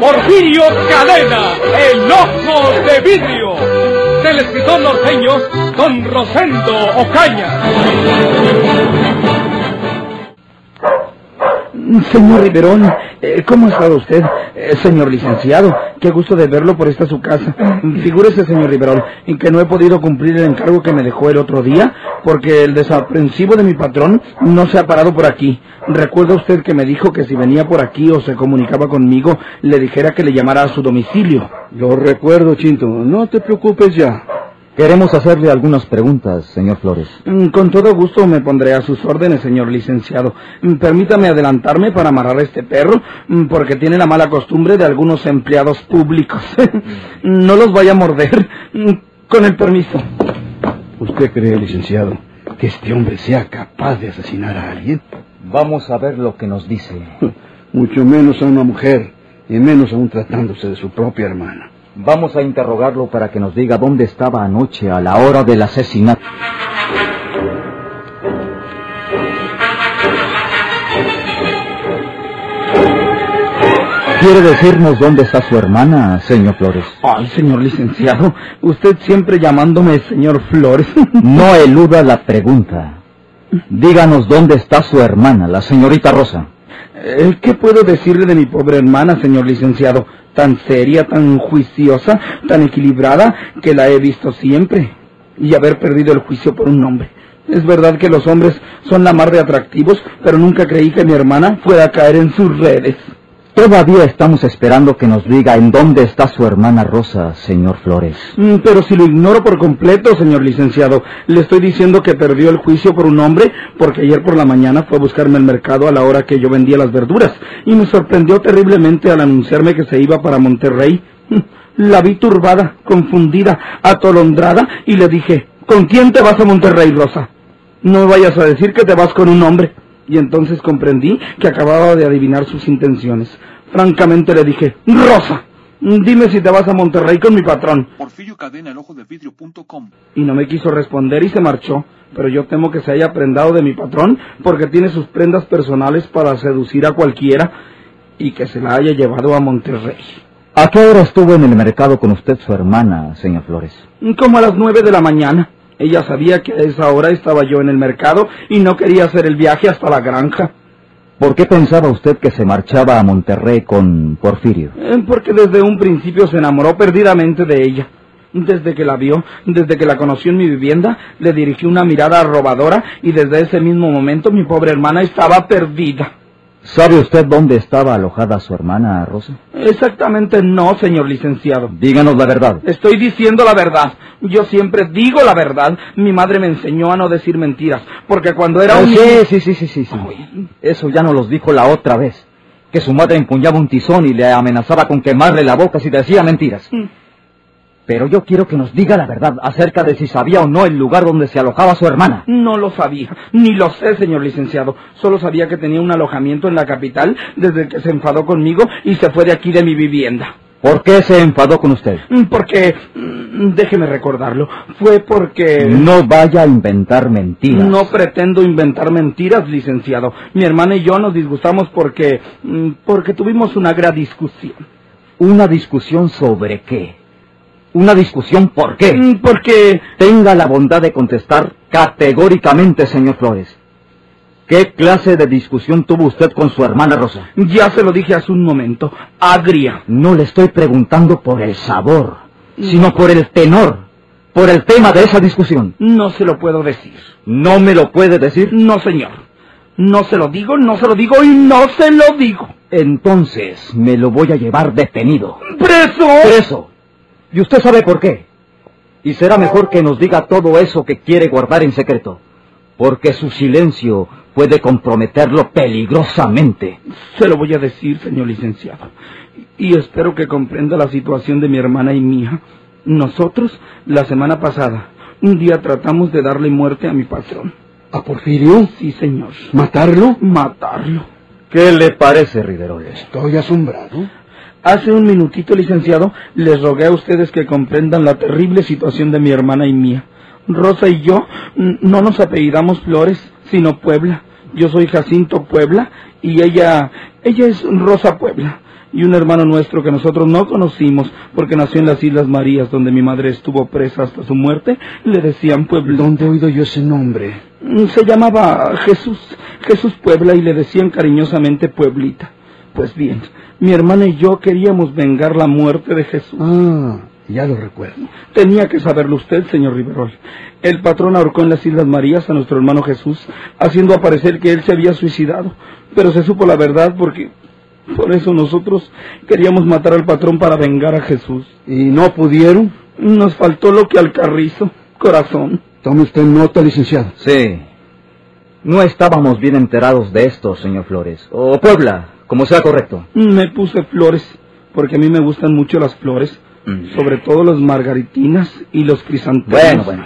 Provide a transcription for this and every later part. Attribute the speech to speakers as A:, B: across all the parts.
A: Porfirio Cadena, el ojo de vidrio, del escritor norteño Don Rosendo Ocaña.
B: Señor Riverón, eh, ¿cómo ha estado usted? Eh, señor licenciado, qué gusto de verlo por esta su casa. Figúrese, señor Riverón, en que no he podido cumplir el encargo que me dejó el otro día, porque el desaprensivo de mi patrón no se ha parado por aquí. Recuerda usted que me dijo que si venía por aquí o se comunicaba conmigo, le dijera que le llamara a su domicilio.
C: Lo recuerdo, Chinto. No te preocupes ya.
D: Queremos hacerle algunas preguntas, señor Flores.
B: Mm, Con todo gusto me pondré a sus órdenes, señor licenciado. Mm, Permítame adelantarme para amarrar a este perro, mm, porque tiene la mala costumbre de algunos empleados públicos. no los vaya a morder. Con el permiso.
C: ¿Usted cree, licenciado, que este hombre sea capaz de asesinar a alguien?
D: Vamos a ver lo que nos dice.
C: Mucho menos a una mujer, y menos aún tratándose de su propia hermana.
D: Vamos a interrogarlo para que nos diga dónde estaba anoche a la hora del asesinato. ¿Quiere decirnos dónde está su hermana, señor Flores?
B: Ay, señor licenciado, usted siempre llamándome señor Flores.
D: No eluda la pregunta. Díganos dónde está su hermana, la señorita Rosa.
B: Eh, ¿Qué puedo decirle de mi pobre hermana, señor licenciado? Tan seria, tan juiciosa, tan equilibrada, que la he visto siempre. Y haber perdido el juicio por un hombre. Es verdad que los hombres son la mar de atractivos, pero nunca creí que mi hermana fuera a caer en sus redes.
D: Todavía estamos esperando que nos diga en dónde está su hermana Rosa, señor Flores.
B: Mm, Pero si lo ignoro por completo, señor licenciado, le estoy diciendo que perdió el juicio por un hombre porque ayer por la mañana fue a buscarme al mercado a la hora que yo vendía las verduras y me sorprendió terriblemente al anunciarme que se iba para Monterrey. Mm, La vi turbada, confundida, atolondrada y le dije, ¿con quién te vas a Monterrey, Rosa? No vayas a decir que te vas con un hombre. Y entonces comprendí que acababa de adivinar sus intenciones. Francamente le dije, Rosa, dime si te vas a Monterrey con mi patrón.
E: Porfirio Cadena, el ojo de vidrio.com.
B: Y no me quiso responder y se marchó. Pero yo temo que se haya prendado de mi patrón porque tiene sus prendas personales para seducir a cualquiera y que se la haya llevado a Monterrey.
D: ¿A qué hora estuvo en el mercado con usted su hermana, señor Flores?
B: Como a las nueve de la mañana. Ella sabía que a esa hora estaba yo en el mercado y no quería hacer el viaje hasta la granja.
D: ¿Por qué pensaba usted que se marchaba a Monterrey con Porfirio?
B: Eh, Porque desde un principio se enamoró perdidamente de ella. Desde que la vio, desde que la conoció en mi vivienda, le dirigí una mirada robadora y desde ese mismo momento mi pobre hermana estaba perdida.
D: ¿Sabe usted dónde estaba alojada su hermana Rosa?
B: Exactamente no, señor licenciado.
D: Díganos la verdad.
B: Estoy diciendo la verdad. Yo siempre digo la verdad. Mi madre me enseñó a no decir mentiras, porque cuando era
D: Ah,
B: un...
D: sí, sí, sí, sí, sí, sí. Eso ya nos los dijo la otra vez. Que su madre empuñaba un tizón y le amenazaba con quemarle la boca si decía mentiras.
B: Mm.
D: Pero yo quiero que nos diga la verdad acerca de si sabía o no el lugar donde se alojaba su hermana.
B: No lo sabía, ni lo sé, señor licenciado. Solo sabía que tenía un alojamiento en la capital desde que se enfadó conmigo y se fue de aquí de mi vivienda.
D: ¿Por qué se enfadó con usted?
B: Mm, Porque, mm, déjeme recordarlo, fue porque...
D: No vaya a inventar mentiras.
B: No pretendo inventar mentiras, licenciado. Mi hermana y yo nos disgustamos porque... mm, porque tuvimos una gran discusión.
D: ¿Una discusión sobre qué? ¿Una discusión por qué?
B: Mm, Porque...
D: Tenga la bondad de contestar categóricamente, señor Flores. ¿Qué clase de discusión tuvo usted con su hermana Rosa?
B: Ya se lo dije hace un momento. Agria.
D: No le estoy preguntando por el sabor, sino por el tenor, por el tema de esa discusión.
B: No se lo puedo decir.
D: ¿No me lo puede decir?
B: No, señor. No se lo digo, no se lo digo y no se lo digo.
D: Entonces me lo voy a llevar detenido.
B: ¡Preso!
D: Preso. ¿Y usted sabe por qué? Y será mejor que nos diga todo eso que quiere guardar en secreto, porque su silencio puede comprometerlo peligrosamente.
B: Se lo voy a decir, señor licenciado. Y espero que comprenda la situación de mi hermana y mía. Nosotros, la semana pasada, un día tratamos de darle muerte a mi patrón.
C: ¿A Porfirio?
B: Sí, señor.
C: ¿Matarlo?
B: Matarlo.
D: ¿Qué le parece, Riverol?
C: Estoy asombrado.
B: Hace un minutito, licenciado, les rogué a ustedes que comprendan la terrible situación de mi hermana y mía. Rosa y yo no nos apellidamos Flores, sino Puebla. Yo soy Jacinto Puebla y ella, ella es Rosa Puebla. Y un hermano nuestro que nosotros no conocimos porque nació en las Islas Marías donde mi madre estuvo presa hasta su muerte, le decían Puebla.
C: ¿Dónde he oído yo ese nombre?
B: Mm, Se llamaba Jesús, Jesús Puebla y le decían cariñosamente Pueblita. Pues bien, mi hermana y yo queríamos vengar la muerte de Jesús.
C: Ah, ya lo recuerdo.
B: Tenía que saberlo usted, señor Riverol. El patrón ahorcó en las Islas Marías a nuestro hermano Jesús, haciendo aparecer que él se había suicidado. Pero se supo la verdad porque... Por eso nosotros queríamos matar al patrón para vengar a Jesús.
C: ¿Y no pudieron?
B: Nos faltó lo que al carrizo, corazón.
C: Tome usted nota, licenciado.
D: Sí. No estábamos bien enterados de esto, señor Flores. O Puebla, como sea correcto.
B: Me puse flores, porque a mí me gustan mucho las flores,
D: Mm.
B: sobre todo las margaritinas y los crisantemos.
D: Bueno, bueno.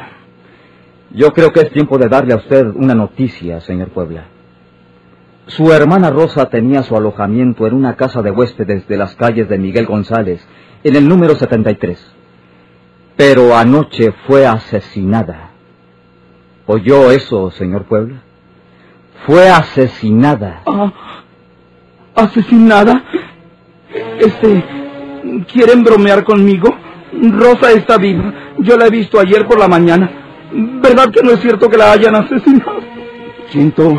D: Yo creo que es tiempo de darle a usted una noticia, señor Puebla. Su hermana Rosa tenía su alojamiento en una casa de huéspedes de las calles de Miguel González, en el número 73. Pero anoche fue asesinada. ¿Oyó eso, señor Puebla? Fue asesinada.
B: Ah, ¿Asesinada? Este, ¿quieren bromear conmigo? Rosa está viva. Yo la he visto ayer por la mañana. ¿Verdad que no es cierto que la hayan asesinado?
C: Cinto,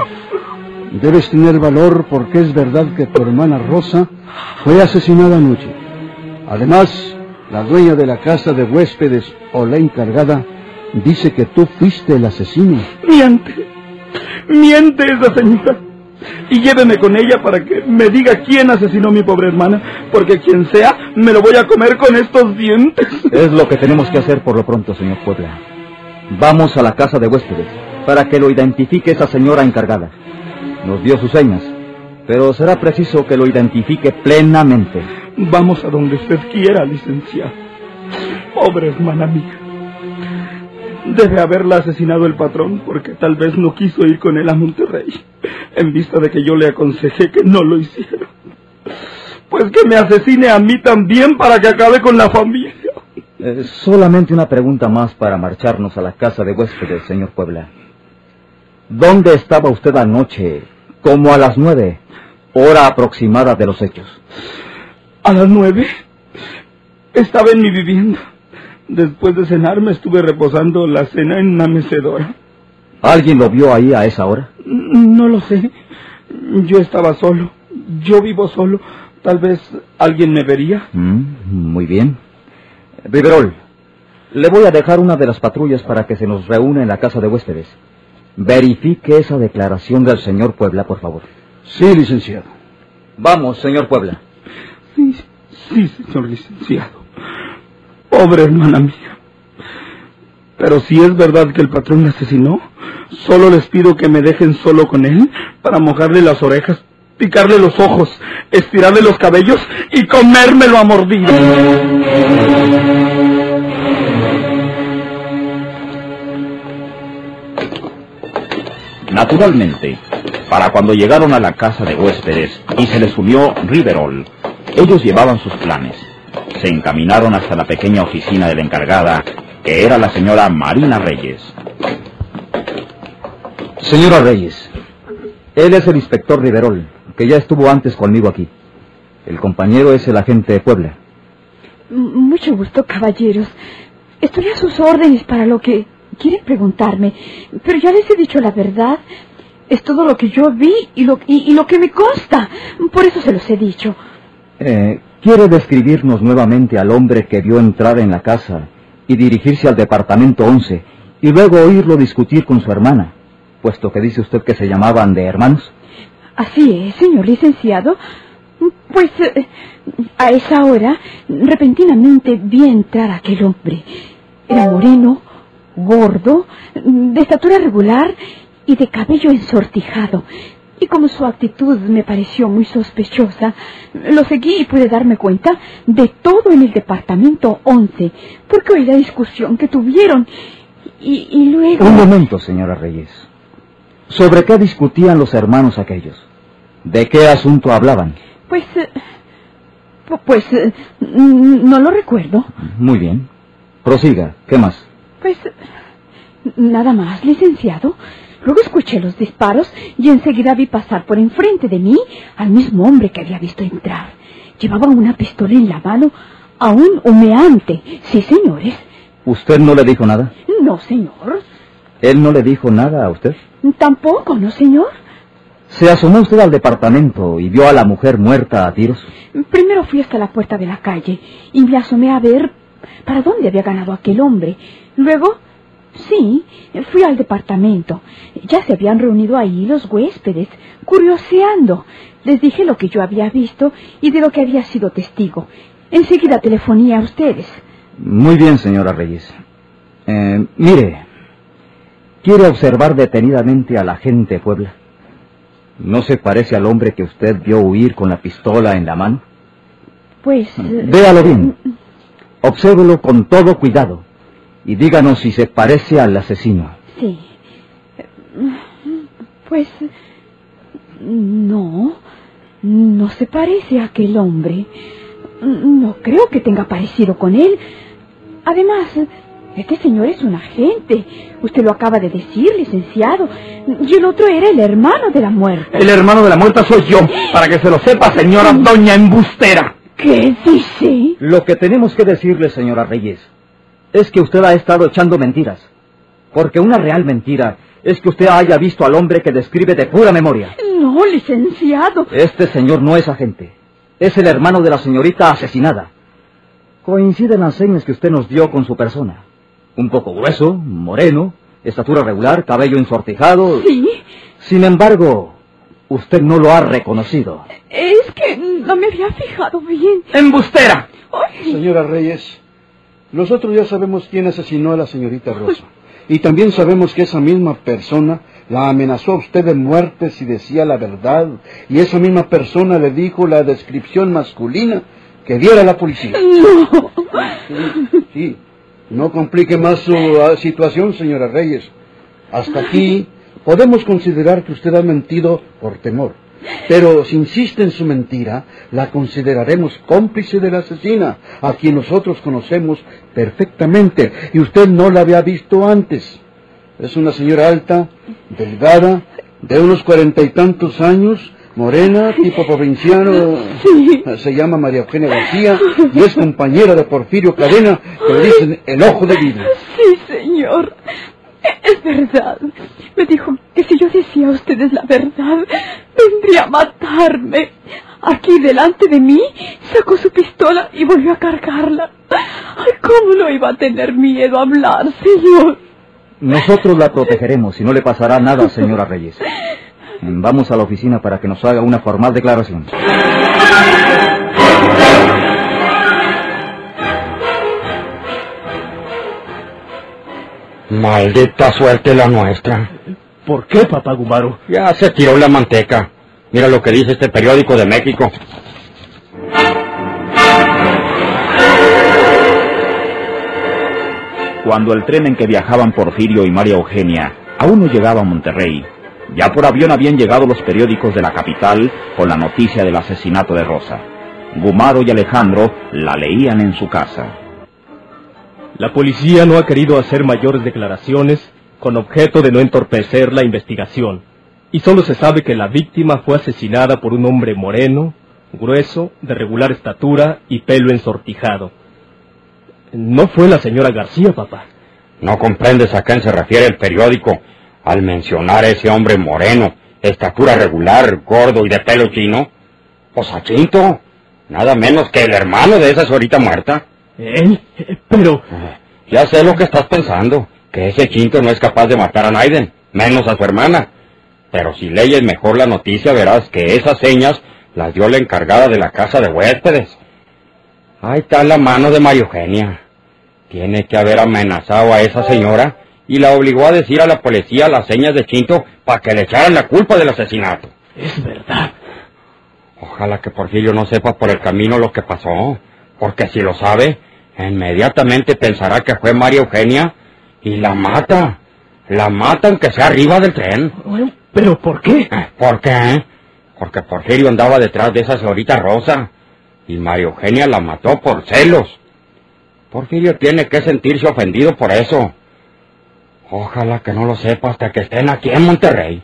C: debes tener valor porque es verdad que tu hermana Rosa fue asesinada anoche. Además, la dueña de la casa de huéspedes o la encargada dice que tú fuiste el asesino.
B: Miente. Miente esa señora. Y lléveme con ella para que me diga quién asesinó a mi pobre hermana, porque quien sea, me lo voy a comer con estos dientes.
D: Es lo que tenemos que hacer por lo pronto, señor Puebla. Vamos a la casa de huéspedes para que lo identifique esa señora encargada. Nos dio sus señas, pero será preciso que lo identifique plenamente.
B: Vamos a donde usted quiera, licenciado. Pobre hermana mía. Debe haberla asesinado el patrón porque tal vez no quiso ir con él a Monterrey, en vista de que yo le aconsejé que no lo hiciera. Pues que me asesine a mí también para que acabe con la familia.
D: Eh, solamente una pregunta más para marcharnos a la casa de huéspedes, señor Puebla. ¿Dónde estaba usted anoche, como a las nueve, hora aproximada de los hechos?
B: A las nueve estaba en mi vivienda. Después de cenar me estuve reposando la cena en una mecedora.
D: ¿Alguien lo vio ahí a esa hora?
B: No lo sé. Yo estaba solo. Yo vivo solo. Tal vez alguien me vería.
D: Mm, muy bien. Riverol, le voy a dejar una de las patrullas para que se nos reúna en la casa de huéspedes. Verifique esa declaración del señor Puebla, por favor.
C: Sí, licenciado.
D: Vamos, señor Puebla.
B: Sí, sí, señor licenciado. Pobre hermana mía. Pero si es verdad que el patrón la asesinó, solo les pido que me dejen solo con él para mojarle las orejas, picarle los ojos, estirarle los cabellos y comérmelo a mordido.
F: Naturalmente, para cuando llegaron a la casa de huéspedes y se les unió Riverol, ellos llevaban sus planes. Se encaminaron hasta la pequeña oficina de la encargada, que era la señora Marina Reyes.
D: Señora Reyes, él es el inspector Riverol, que ya estuvo antes conmigo aquí. El compañero es el agente de Puebla.
G: Mucho gusto, caballeros. Estoy a sus órdenes para lo que quieren preguntarme, pero ya les he dicho la verdad. Es todo lo que yo vi y lo, y, y lo que me consta. Por eso se los he dicho.
D: Eh, ¿Quiere describirnos nuevamente al hombre que vio entrar en la casa y dirigirse al departamento 11 y luego oírlo discutir con su hermana, puesto que dice usted que se llamaban de hermanos?
G: Así es, señor licenciado. Pues eh, a esa hora, repentinamente vi entrar aquel hombre. Era moreno, gordo, de estatura regular y de cabello ensortijado. Y como su actitud me pareció muy sospechosa, lo seguí y pude darme cuenta de todo en el departamento 11, porque oí la discusión que tuvieron. Y, y luego...
D: Un momento, señora Reyes. ¿Sobre qué discutían los hermanos aquellos? ¿De qué asunto hablaban?
G: Pues... eh, pu- pues... eh, no lo recuerdo.
D: Muy bien. Prosiga. ¿Qué más?
G: Pues... Nada más, licenciado. Luego escuché los disparos y enseguida vi pasar por enfrente de mí al mismo hombre que había visto entrar. Llevaba una pistola en la mano, aún humeante. Sí, señores.
D: ¿Usted no le dijo nada?
G: No, señor.
D: ¿Él no le dijo nada a usted?
G: Tampoco, ¿no, señor?
D: ¿Se asomó usted al departamento y vio a la mujer muerta a tiros?
G: Primero fui hasta la puerta de la calle y me asomé a ver para dónde había ganado aquel hombre. Luego, sí, fui al departamento. Ya se habían reunido ahí los huéspedes, curioseando. Les dije lo que yo había visto y de lo que había sido testigo. Enseguida telefoné a ustedes.
D: Muy bien, señora Reyes. Eh, mire, ¿quiere observar detenidamente a la gente Puebla? ¿No se parece al hombre que usted vio huir con la pistola en la mano?
G: Pues... eh,
D: Véalo bien. Obsérvelo con todo cuidado. Y díganos si se parece al asesino.
G: Sí. Pues... No. No se parece a aquel hombre. No creo que tenga parecido con él. Además, este señor es un agente. Usted lo acaba de decir, licenciado. Y el otro era el hermano de la muerte.
B: El hermano de la muerta soy yo, para que se lo sepa, señora doña embustera.
G: ¿Qué dice?
D: Lo que tenemos que decirle, señora Reyes, es que usted ha estado echando mentiras. Porque una real mentira es que usted haya visto al hombre que describe de pura memoria.
G: No, licenciado.
D: Este señor no es agente. Es el hermano de la señorita asesinada. Coinciden las señas que usted nos dio con su persona. Un poco grueso, moreno, estatura regular, cabello ensortijado.
G: Sí.
D: Sin embargo, usted no lo ha reconocido.
G: Es que no me había fijado bien.
B: ¡Embustera!
G: Ay,
C: Señora Reyes, nosotros ya sabemos quién asesinó a la señorita Rosa. Y también sabemos que esa misma persona la amenazó a usted de muerte si decía la verdad. Y esa misma persona le dijo la descripción masculina que diera la policía.
G: no.
C: Sí, sí. No complique más su ah, situación, señora Reyes. Hasta aquí podemos considerar que usted ha mentido por temor. Pero si insiste en su mentira, la consideraremos cómplice de la asesina, a quien nosotros conocemos perfectamente y usted no la había visto antes. Es una señora alta, delgada, de unos cuarenta y tantos años, morena, tipo provinciano. Se llama María Eugenia García y es compañera de Porfirio Cadena, que le dicen el ojo de vidrio.
G: Sí, señor. Es verdad. Me dijo que si yo decía a ustedes la verdad, vendría a matarme. Aquí delante de mí sacó su pistola y volvió a cargarla. Ay, ¿cómo no iba a tener miedo a hablar, señor?
D: Nosotros la protegeremos y no le pasará nada, señora Reyes. Vamos a la oficina para que nos haga una formal declaración.
H: Maldita suerte la nuestra.
I: ¿Por qué, papá Gumaro?
H: Ya se tiró la manteca. Mira lo que dice este periódico de México.
F: Cuando el tren en que viajaban Porfirio y María Eugenia aún no llegaba a Monterrey, ya por avión habían llegado los periódicos de la capital con la noticia del asesinato de Rosa. Gumaro y Alejandro la leían en su casa.
I: La policía no ha querido hacer mayores declaraciones con objeto de no entorpecer la investigación. Y solo se sabe que la víctima fue asesinada por un hombre moreno, grueso, de regular estatura y pelo ensortijado. No fue la señora García, papá.
H: ¿No comprendes a quién se refiere el periódico al mencionar a ese hombre moreno, estatura regular, gordo y de pelo chino? Pues a Chinto, nada menos que el hermano de esa señorita muerta.
I: ¿Él? Eh, Pero...
H: Ya sé lo que estás pensando, que ese Chinto no es capaz de matar a Naiden, menos a su hermana. Pero si leyes mejor la noticia verás que esas señas las dio la encargada de la casa de huéspedes. Ahí está la mano de María Eugenia. Tiene que haber amenazado a esa señora y la obligó a decir a la policía las señas de Chinto para que le echaran la culpa del asesinato.
I: Es verdad.
H: Ojalá que Porfirio no sepa por el camino lo que pasó, porque si lo sabe, inmediatamente pensará que fue María Eugenia y la mata. La mata aunque sea arriba del tren.
I: Bueno, ¿pero por qué?
H: Eh, ¿Por qué? Porque Porfirio andaba detrás de esa señorita Rosa y María Eugenia la mató por celos. Porfirio tiene que sentirse ofendido por eso. Ojalá que no lo sepa hasta que estén aquí en Monterrey.